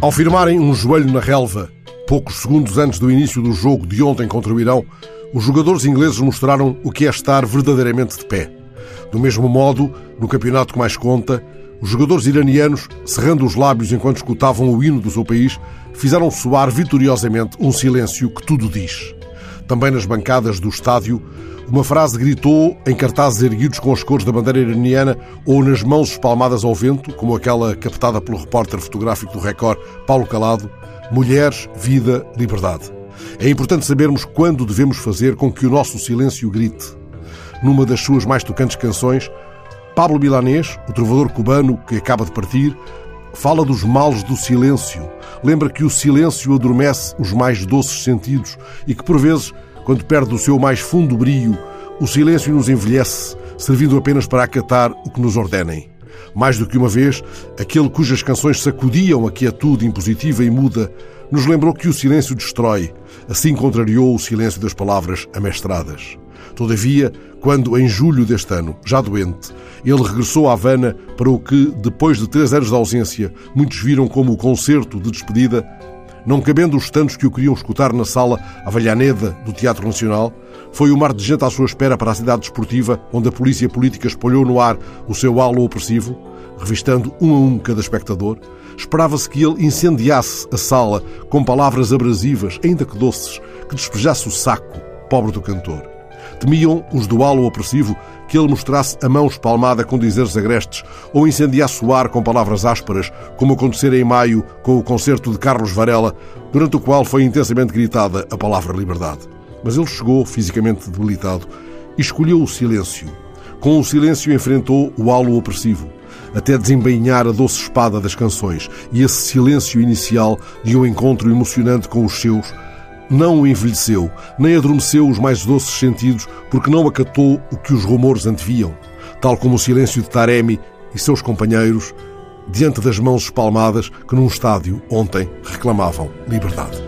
Ao firmarem um joelho na relva, poucos segundos antes do início do jogo de ontem contra o Irão, os jogadores ingleses mostraram o que é estar verdadeiramente de pé. Do mesmo modo, no campeonato que mais conta, os jogadores iranianos, cerrando os lábios enquanto escutavam o hino do seu país, fizeram soar vitoriosamente um silêncio que tudo diz. Também nas bancadas do estádio, uma frase gritou em cartazes erguidos com as cores da bandeira iraniana ou nas mãos espalmadas ao vento, como aquela captada pelo repórter fotográfico do Record, Paulo Calado: Mulheres, vida, liberdade. É importante sabermos quando devemos fazer com que o nosso silêncio grite. Numa das suas mais tocantes canções, Pablo Milanês, o trovador cubano que acaba de partir, fala dos males do silêncio. Lembra que o silêncio adormece os mais doces sentidos e que, por vezes, quando perde o seu mais fundo brio, o silêncio nos envelhece, servindo apenas para acatar o que nos ordenem. Mais do que uma vez, aquele cujas canções sacudiam a quietude impositiva e muda, nos lembrou que o silêncio destrói, assim contrariou o silêncio das palavras amestradas. Todavia, quando, em julho deste ano, já doente, ele regressou à Havana para o que, depois de três anos de ausência, muitos viram como o concerto de despedida, não cabendo os tantos que o queriam escutar na sala Avellaneda do Teatro Nacional, foi o mar de gente à sua espera para a cidade desportiva, onde a polícia política espalhou no ar o seu halo opressivo, revistando um a um cada espectador. Esperava-se que ele incendiasse a sala com palavras abrasivas, ainda que doces, que despejasse o saco, pobre do cantor. Temiam os do halo opressivo que ele mostrasse a mão espalmada com dizeres agrestes ou incendiasse o ar com palavras ásperas, como acontecera em maio com o concerto de Carlos Varela, durante o qual foi intensamente gritada a palavra liberdade. Mas ele chegou, fisicamente debilitado, e escolheu o silêncio. Com o silêncio enfrentou o halo opressivo, até desembainhar a doce espada das canções e esse silêncio inicial de um encontro emocionante com os seus não o envelheceu, nem adormeceu os mais doces sentidos, porque não acatou o que os rumores anteviam, tal como o silêncio de Taremi e seus companheiros diante das mãos espalmadas que num estádio ontem reclamavam liberdade.